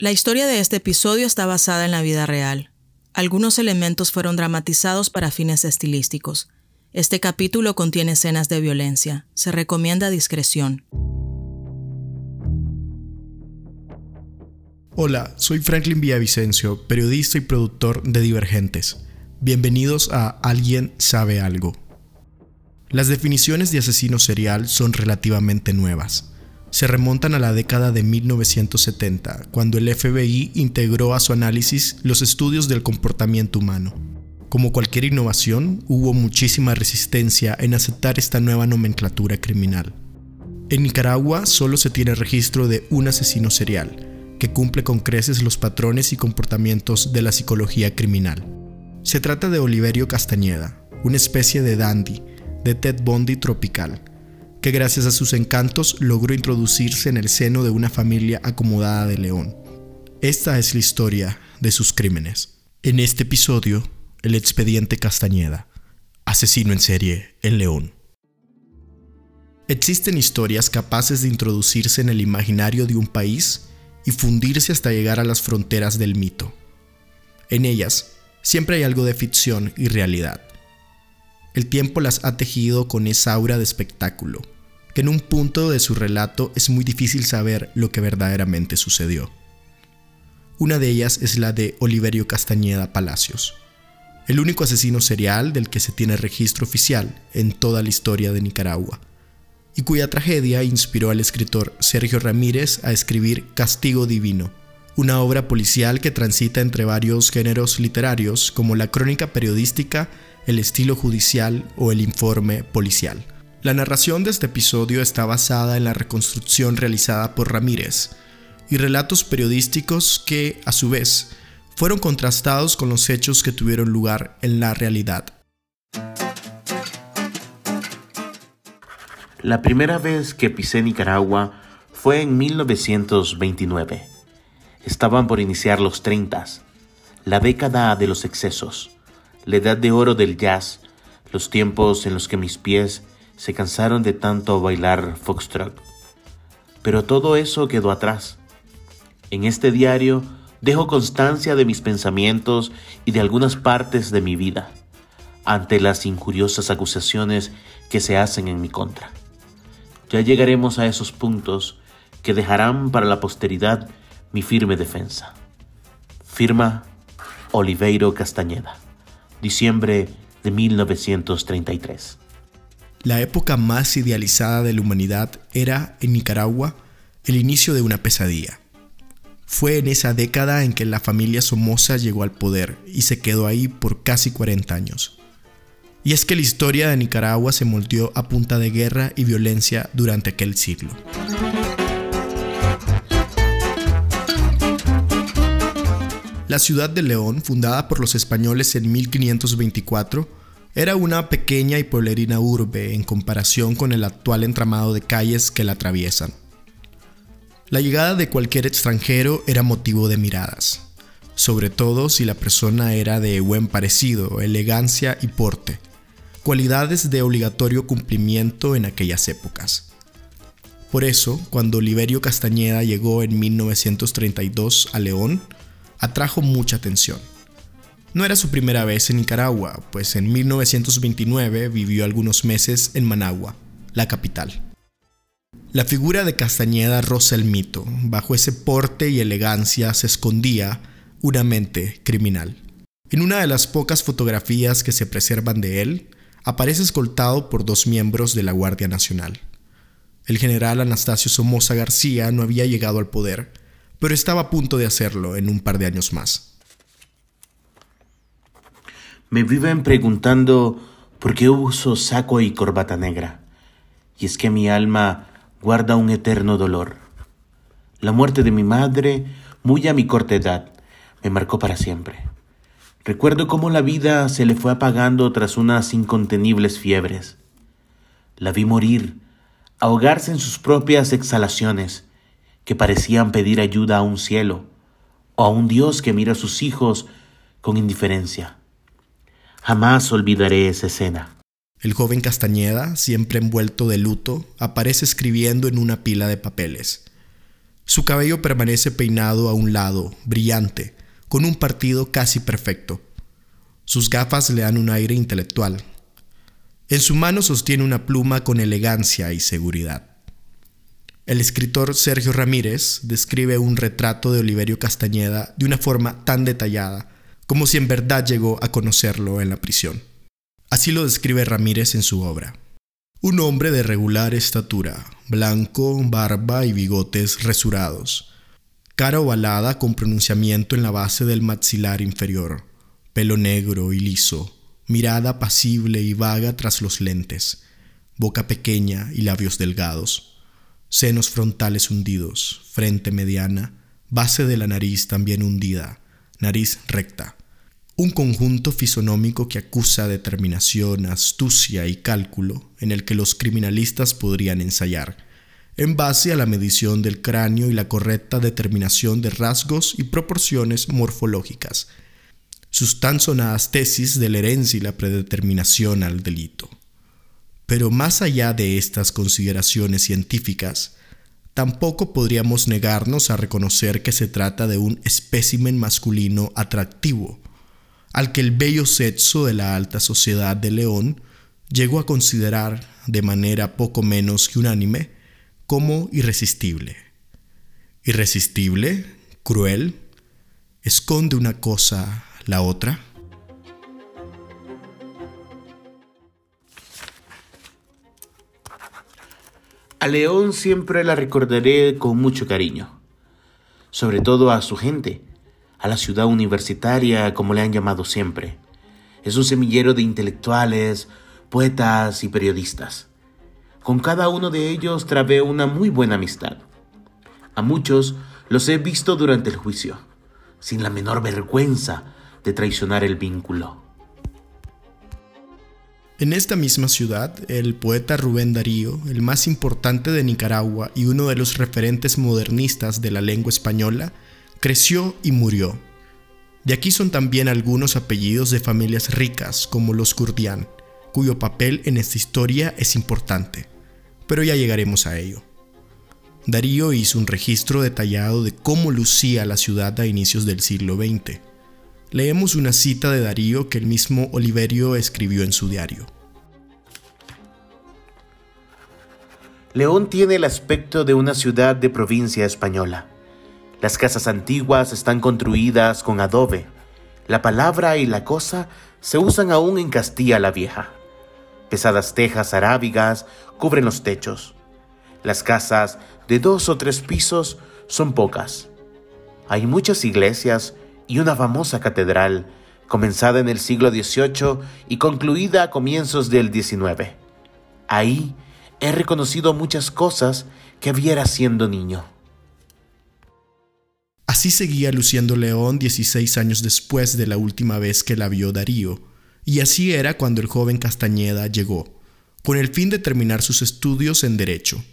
La historia de este episodio está basada en la vida real. Algunos elementos fueron dramatizados para fines estilísticos. Este capítulo contiene escenas de violencia. Se recomienda discreción. Hola, soy Franklin Villavicencio, periodista y productor de Divergentes. Bienvenidos a Alguien sabe algo. Las definiciones de asesino serial son relativamente nuevas se remontan a la década de 1970, cuando el FBI integró a su análisis los estudios del comportamiento humano. Como cualquier innovación, hubo muchísima resistencia en aceptar esta nueva nomenclatura criminal. En Nicaragua solo se tiene registro de un asesino serial, que cumple con creces los patrones y comportamientos de la psicología criminal. Se trata de Oliverio Castañeda, una especie de dandy, de Ted Bundy tropical, que gracias a sus encantos logró introducirse en el seno de una familia acomodada de León. Esta es la historia de sus crímenes. En este episodio, el expediente Castañeda, asesino en serie en León. Existen historias capaces de introducirse en el imaginario de un país y fundirse hasta llegar a las fronteras del mito. En ellas, siempre hay algo de ficción y realidad. El tiempo las ha tejido con esa aura de espectáculo, en un punto de su relato es muy difícil saber lo que verdaderamente sucedió. Una de ellas es la de Oliverio Castañeda Palacios, el único asesino serial del que se tiene registro oficial en toda la historia de Nicaragua, y cuya tragedia inspiró al escritor Sergio Ramírez a escribir Castigo Divino, una obra policial que transita entre varios géneros literarios como la crónica periodística el estilo judicial o el informe policial. La narración de este episodio está basada en la reconstrucción realizada por Ramírez y relatos periodísticos que, a su vez, fueron contrastados con los hechos que tuvieron lugar en la realidad. La primera vez que pisé Nicaragua fue en 1929. Estaban por iniciar los 30, la década de los excesos la edad de oro del jazz, los tiempos en los que mis pies se cansaron de tanto bailar foxtrot. Pero todo eso quedó atrás. En este diario dejo constancia de mis pensamientos y de algunas partes de mi vida, ante las injuriosas acusaciones que se hacen en mi contra. Ya llegaremos a esos puntos que dejarán para la posteridad mi firme defensa. Firma Oliveiro Castañeda diciembre de 1933. La época más idealizada de la humanidad era, en Nicaragua, el inicio de una pesadilla. Fue en esa década en que la familia Somoza llegó al poder y se quedó ahí por casi 40 años. Y es que la historia de Nicaragua se moldeó a punta de guerra y violencia durante aquel siglo. La ciudad de León, fundada por los españoles en 1524, era una pequeña y pueblerina urbe en comparación con el actual entramado de calles que la atraviesan. La llegada de cualquier extranjero era motivo de miradas, sobre todo si la persona era de buen parecido, elegancia y porte, cualidades de obligatorio cumplimiento en aquellas épocas. Por eso, cuando Oliverio Castañeda llegó en 1932 a León, atrajo mucha atención. No era su primera vez en Nicaragua, pues en 1929 vivió algunos meses en Managua, la capital. La figura de Castañeda roza el mito, bajo ese porte y elegancia se escondía una mente criminal. En una de las pocas fotografías que se preservan de él, aparece escoltado por dos miembros de la Guardia Nacional. El general Anastasio Somoza García no había llegado al poder, pero estaba a punto de hacerlo en un par de años más. Me viven preguntando por qué uso saco y corbata negra, y es que mi alma guarda un eterno dolor. La muerte de mi madre, muy a mi corta edad, me marcó para siempre. Recuerdo cómo la vida se le fue apagando tras unas incontenibles fiebres. La vi morir, ahogarse en sus propias exhalaciones, que parecían pedir ayuda a un cielo o a un Dios que mira a sus hijos con indiferencia. Jamás olvidaré esa escena. El joven Castañeda, siempre envuelto de luto, aparece escribiendo en una pila de papeles. Su cabello permanece peinado a un lado, brillante, con un partido casi perfecto. Sus gafas le dan un aire intelectual. En su mano sostiene una pluma con elegancia y seguridad. El escritor Sergio Ramírez describe un retrato de Oliverio Castañeda de una forma tan detallada como si en verdad llegó a conocerlo en la prisión. Así lo describe Ramírez en su obra. Un hombre de regular estatura, blanco, barba y bigotes resurados, cara ovalada con pronunciamiento en la base del maxilar inferior, pelo negro y liso, mirada pasible y vaga tras los lentes, boca pequeña y labios delgados, senos frontales hundidos, frente mediana, base de la nariz también hundida, nariz recta, un conjunto fisonómico que acusa determinación, astucia y cálculo en el que los criminalistas podrían ensayar, en base a la medición del cráneo y la correcta determinación de rasgos y proporciones morfológicas, sus tan sonadas tesis de la herencia y la predeterminación al delito. Pero más allá de estas consideraciones científicas, tampoco podríamos negarnos a reconocer que se trata de un espécimen masculino atractivo, al que el bello sexo de la alta sociedad de León llegó a considerar de manera poco menos que unánime como irresistible. Irresistible, cruel, esconde una cosa la otra. A León siempre la recordaré con mucho cariño, sobre todo a su gente, a la ciudad universitaria, como le han llamado siempre. Es un semillero de intelectuales, poetas y periodistas. Con cada uno de ellos trabé una muy buena amistad. A muchos los he visto durante el juicio, sin la menor vergüenza de traicionar el vínculo. En esta misma ciudad, el poeta Rubén Darío, el más importante de Nicaragua y uno de los referentes modernistas de la lengua española, creció y murió. De aquí son también algunos apellidos de familias ricas como los Kurdian, cuyo papel en esta historia es importante, pero ya llegaremos a ello. Darío hizo un registro detallado de cómo lucía la ciudad a inicios del siglo XX. Leemos una cita de Darío que el mismo Oliverio escribió en su diario. León tiene el aspecto de una ciudad de provincia española las casas antiguas están construidas con adobe. La palabra y la cosa se usan aún en Castilla la Vieja. Pesadas tejas arábigas cubren los techos. Las casas de dos o tres pisos son pocas. Hay muchas iglesias y una famosa catedral, comenzada en el siglo XVIII y concluida a comienzos del XIX. Ahí he reconocido muchas cosas que viera siendo niño. Así seguía luciendo León 16 años después de la última vez que la vio Darío, y así era cuando el joven Castañeda llegó, con el fin de terminar sus estudios en Derecho.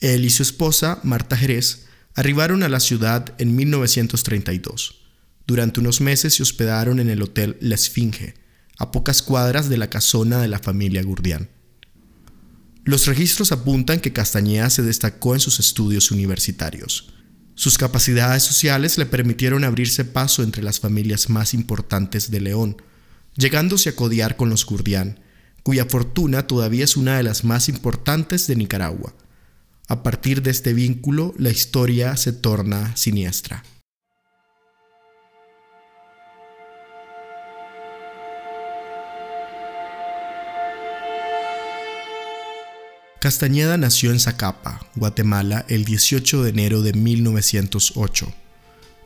Él y su esposa, Marta Jerez, arribaron a la ciudad en 1932. Durante unos meses se hospedaron en el Hotel La Esfinge, a pocas cuadras de la casona de la familia Gurdián. Los registros apuntan que Castañeda se destacó en sus estudios universitarios. Sus capacidades sociales le permitieron abrirse paso entre las familias más importantes de León, llegándose a codiar con los Gurdián, cuya fortuna todavía es una de las más importantes de Nicaragua. A partir de este vínculo, la historia se torna siniestra. Castañeda nació en Zacapa, Guatemala, el 18 de enero de 1908.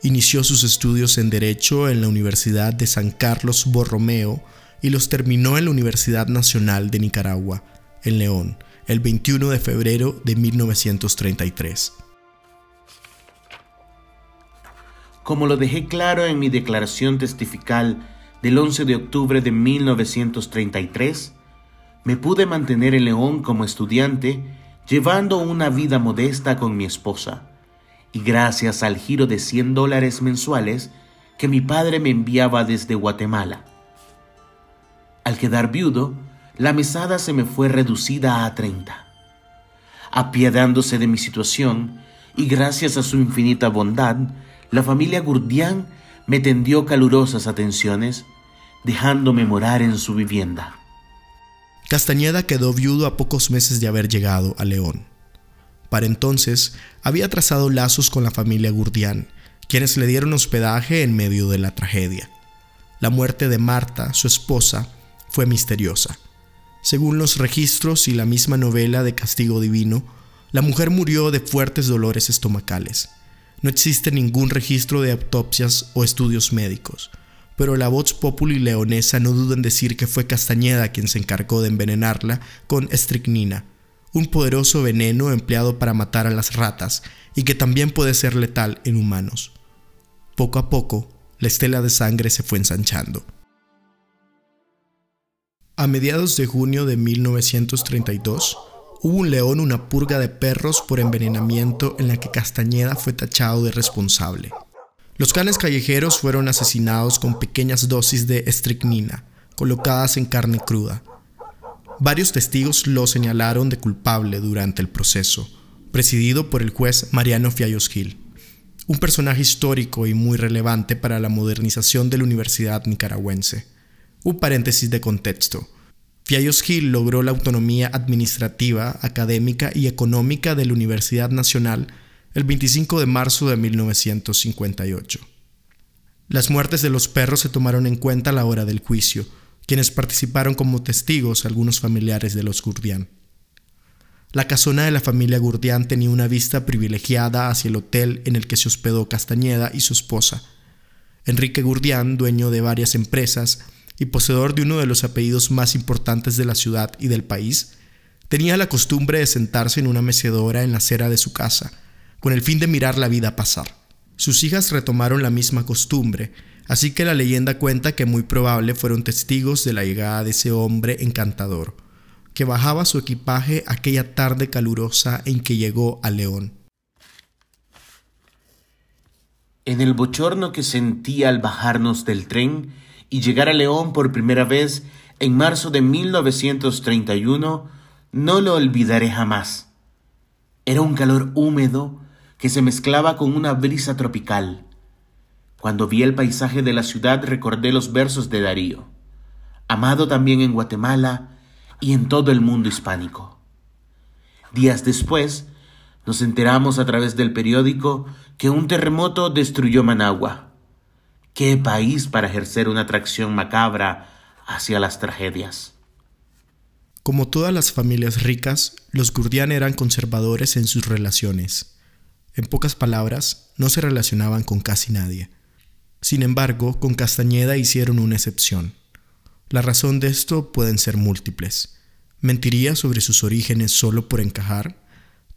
Inició sus estudios en Derecho en la Universidad de San Carlos Borromeo y los terminó en la Universidad Nacional de Nicaragua, en León, el 21 de febrero de 1933. Como lo dejé claro en mi declaración testifical del 11 de octubre de 1933, me pude mantener en León como estudiante, llevando una vida modesta con mi esposa, y gracias al giro de 100 dólares mensuales que mi padre me enviaba desde Guatemala. Al quedar viudo, la mesada se me fue reducida a 30. Apiadándose de mi situación, y gracias a su infinita bondad, la familia Gurdián me tendió calurosas atenciones, dejándome morar en su vivienda. Castañeda quedó viudo a pocos meses de haber llegado a León. Para entonces había trazado lazos con la familia Gurdián, quienes le dieron hospedaje en medio de la tragedia. La muerte de Marta, su esposa, fue misteriosa. Según los registros y la misma novela de Castigo Divino, la mujer murió de fuertes dolores estomacales. No existe ningún registro de autopsias o estudios médicos, pero la voz populi leonesa no duda en decir que fue Castañeda quien se encargó de envenenarla con estricnina, un poderoso veneno empleado para matar a las ratas y que también puede ser letal en humanos. Poco a poco, la estela de sangre se fue ensanchando. A mediados de junio de 1932, hubo en León una purga de perros por envenenamiento en la que Castañeda fue tachado de responsable. Los canes callejeros fueron asesinados con pequeñas dosis de estricnina, colocadas en carne cruda. Varios testigos lo señalaron de culpable durante el proceso, presidido por el juez Mariano Fiallos Gil, un personaje histórico y muy relevante para la modernización de la Universidad Nicaragüense. Un paréntesis de contexto. Fiallos Gil logró la autonomía administrativa, académica y económica de la Universidad Nacional el 25 de marzo de 1958. Las muertes de los perros se tomaron en cuenta a la hora del juicio, quienes participaron como testigos algunos familiares de los Gurdián. La casona de la familia Gurdián tenía una vista privilegiada hacia el hotel en el que se hospedó Castañeda y su esposa. Enrique Gurdián, dueño de varias empresas y poseedor de uno de los apellidos más importantes de la ciudad y del país, tenía la costumbre de sentarse en una mecedora en la acera de su casa, con el fin de mirar la vida pasar. Sus hijas retomaron la misma costumbre, así que la leyenda cuenta que muy probable fueron testigos de la llegada de ese hombre encantador, que bajaba su equipaje aquella tarde calurosa en que llegó a León. En el bochorno que sentí al bajarnos del tren y llegar a León por primera vez en marzo de 1931, no lo olvidaré jamás. Era un calor húmedo que se mezclaba con una brisa tropical. Cuando vi el paisaje de la ciudad recordé los versos de Darío, amado también en Guatemala y en todo el mundo hispánico. Días después, nos enteramos a través del periódico que un terremoto destruyó Managua. Qué país para ejercer una atracción macabra hacia las tragedias. Como todas las familias ricas, los Gurdian eran conservadores en sus relaciones. En pocas palabras, no se relacionaban con casi nadie. Sin embargo, con Castañeda hicieron una excepción. La razón de esto pueden ser múltiples. ¿Mentiría sobre sus orígenes solo por encajar?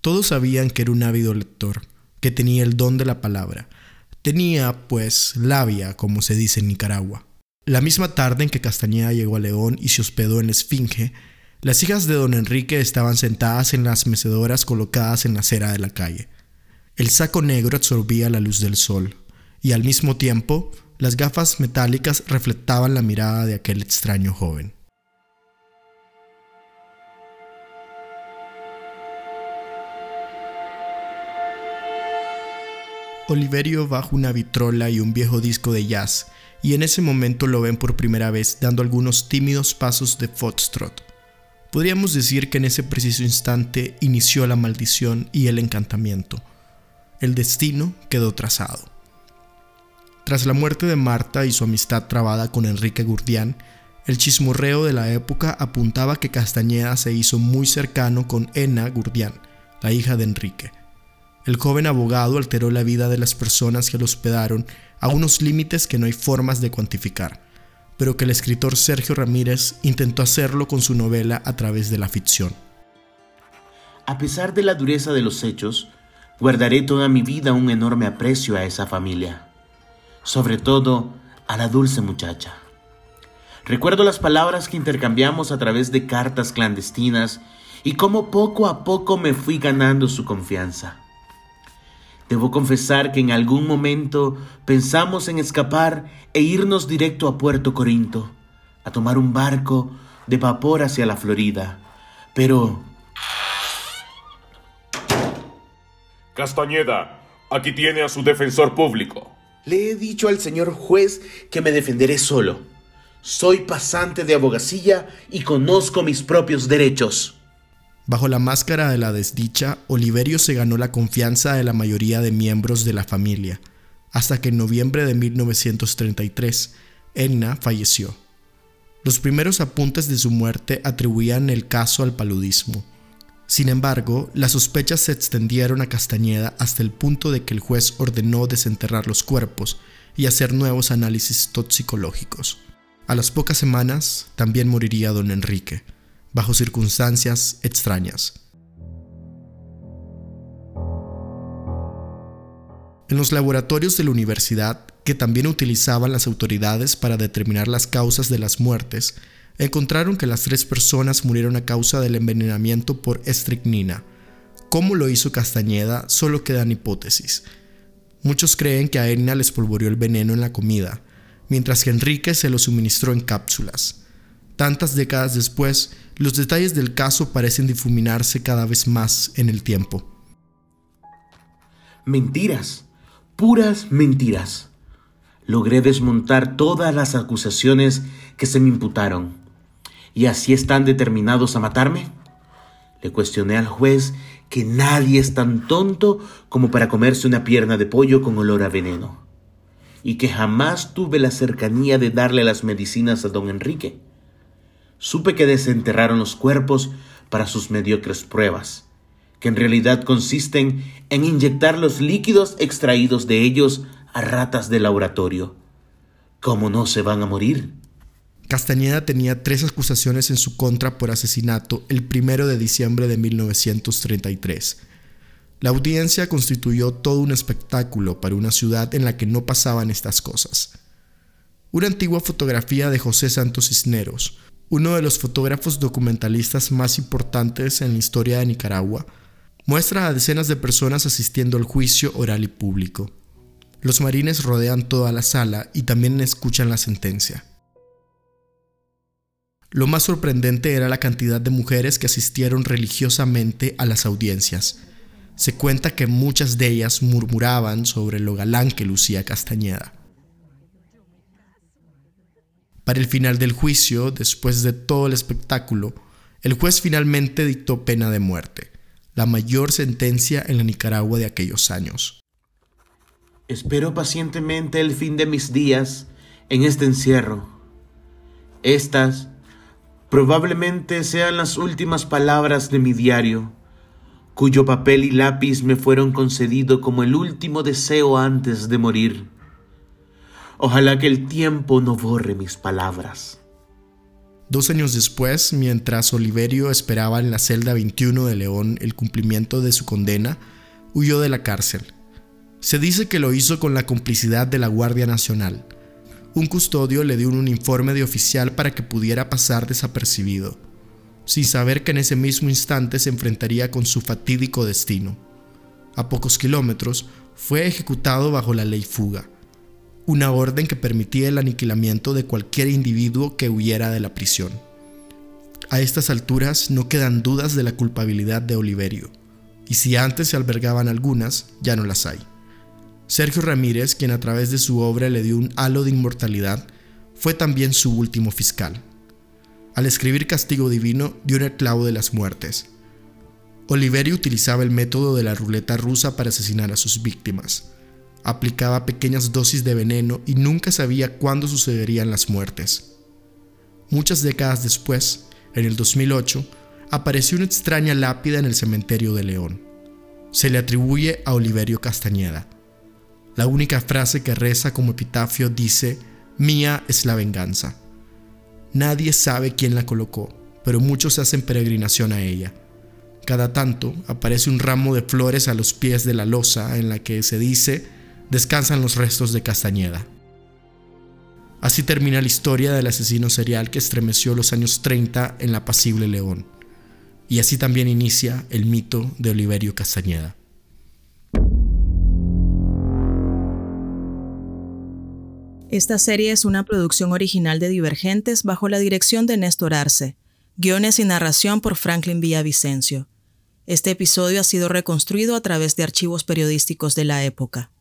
Todos sabían que era un ávido lector, que tenía el don de la palabra. Tenía, pues, labia, como se dice en Nicaragua. La misma tarde en que Castañeda llegó a León y se hospedó en la Esfinge, las hijas de don Enrique estaban sentadas en las mecedoras colocadas en la acera de la calle. El saco negro absorbía la luz del sol, y al mismo tiempo las gafas metálicas reflectaban la mirada de aquel extraño joven. Oliverio baja una vitrola y un viejo disco de jazz, y en ese momento lo ven por primera vez dando algunos tímidos pasos de foxtrot. Podríamos decir que en ese preciso instante inició la maldición y el encantamiento el destino quedó trazado. Tras la muerte de Marta y su amistad trabada con Enrique Gurdián, el chismorreo de la época apuntaba que Castañeda se hizo muy cercano con Ena Gurdián, la hija de Enrique. El joven abogado alteró la vida de las personas que lo hospedaron a unos límites que no hay formas de cuantificar, pero que el escritor Sergio Ramírez intentó hacerlo con su novela a través de la ficción. A pesar de la dureza de los hechos, Guardaré toda mi vida un enorme aprecio a esa familia, sobre todo a la dulce muchacha. Recuerdo las palabras que intercambiamos a través de cartas clandestinas y cómo poco a poco me fui ganando su confianza. Debo confesar que en algún momento pensamos en escapar e irnos directo a Puerto Corinto, a tomar un barco de vapor hacia la Florida, pero Castañeda, aquí tiene a su defensor público. Le he dicho al señor juez que me defenderé solo. Soy pasante de abogacía y conozco mis propios derechos. Bajo la máscara de la desdicha, Oliverio se ganó la confianza de la mayoría de miembros de la familia, hasta que en noviembre de 1933, Edna falleció. Los primeros apuntes de su muerte atribuían el caso al paludismo. Sin embargo, las sospechas se extendieron a Castañeda hasta el punto de que el juez ordenó desenterrar los cuerpos y hacer nuevos análisis toxicológicos. A las pocas semanas también moriría don Enrique, bajo circunstancias extrañas. En los laboratorios de la universidad, que también utilizaban las autoridades para determinar las causas de las muertes, encontraron que las tres personas murieron a causa del envenenamiento por estricnina. Cómo lo hizo Castañeda solo quedan hipótesis. Muchos creen que a Edna les polvoreó el veneno en la comida, mientras que Enrique se lo suministró en cápsulas. Tantas décadas después, los detalles del caso parecen difuminarse cada vez más en el tiempo. Mentiras, puras mentiras. Logré desmontar todas las acusaciones que se me imputaron. ¿Y así están determinados a matarme? Le cuestioné al juez que nadie es tan tonto como para comerse una pierna de pollo con olor a veneno, y que jamás tuve la cercanía de darle las medicinas a don Enrique supe que desenterraron los cuerpos para sus mediocres pruebas, que en realidad consisten en inyectar los líquidos extraídos de ellos a ratas de laboratorio. ¿Cómo no se van a morir? Castañeda tenía tres acusaciones en su contra por asesinato el primero de diciembre de 1933. La audiencia constituyó todo un espectáculo para una ciudad en la que no pasaban estas cosas. Una antigua fotografía de José Santos Cisneros, uno de los fotógrafos documentalistas más importantes en la historia de Nicaragua, muestra a decenas de personas asistiendo al juicio oral y público. Los marines rodean toda la sala y también escuchan la sentencia. Lo más sorprendente era la cantidad de mujeres que asistieron religiosamente a las audiencias. Se cuenta que muchas de ellas murmuraban sobre lo galán que lucía Castañeda. Para el final del juicio, después de todo el espectáculo, el juez finalmente dictó pena de muerte, la mayor sentencia en la Nicaragua de aquellos años. Espero pacientemente el fin de mis días en este encierro. Estas probablemente sean las últimas palabras de mi diario, cuyo papel y lápiz me fueron concedido como el último deseo antes de morir. Ojalá que el tiempo no borre mis palabras. Dos años después, mientras Oliverio esperaba en la celda 21 de León el cumplimiento de su condena, huyó de la cárcel. Se dice que lo hizo con la complicidad de la Guardia Nacional. Un custodio le dio un uniforme de oficial para que pudiera pasar desapercibido, sin saber que en ese mismo instante se enfrentaría con su fatídico destino. A pocos kilómetros, fue ejecutado bajo la ley fuga una orden que permitía el aniquilamiento de cualquier individuo que huyera de la prisión. A estas alturas no quedan dudas de la culpabilidad de Oliverio, y si antes se albergaban algunas, ya no las hay. Sergio Ramírez, quien a través de su obra le dio un halo de inmortalidad, fue también su último fiscal. Al escribir Castigo Divino dio un clavo de las muertes. Oliverio utilizaba el método de la ruleta rusa para asesinar a sus víctimas aplicaba pequeñas dosis de veneno y nunca sabía cuándo sucederían las muertes. Muchas décadas después, en el 2008, apareció una extraña lápida en el cementerio de León. Se le atribuye a Oliverio Castañeda. La única frase que reza como epitafio dice, Mía es la venganza. Nadie sabe quién la colocó, pero muchos hacen peregrinación a ella. Cada tanto aparece un ramo de flores a los pies de la losa en la que se dice descansan los restos de Castañeda. Así termina la historia del asesino serial que estremeció los años 30 en la apacible León. Y así también inicia el mito de Oliverio Castañeda. Esta serie es una producción original de Divergentes bajo la dirección de Néstor Arce, guiones y narración por Franklin Villavicencio. Este episodio ha sido reconstruido a través de archivos periodísticos de la época.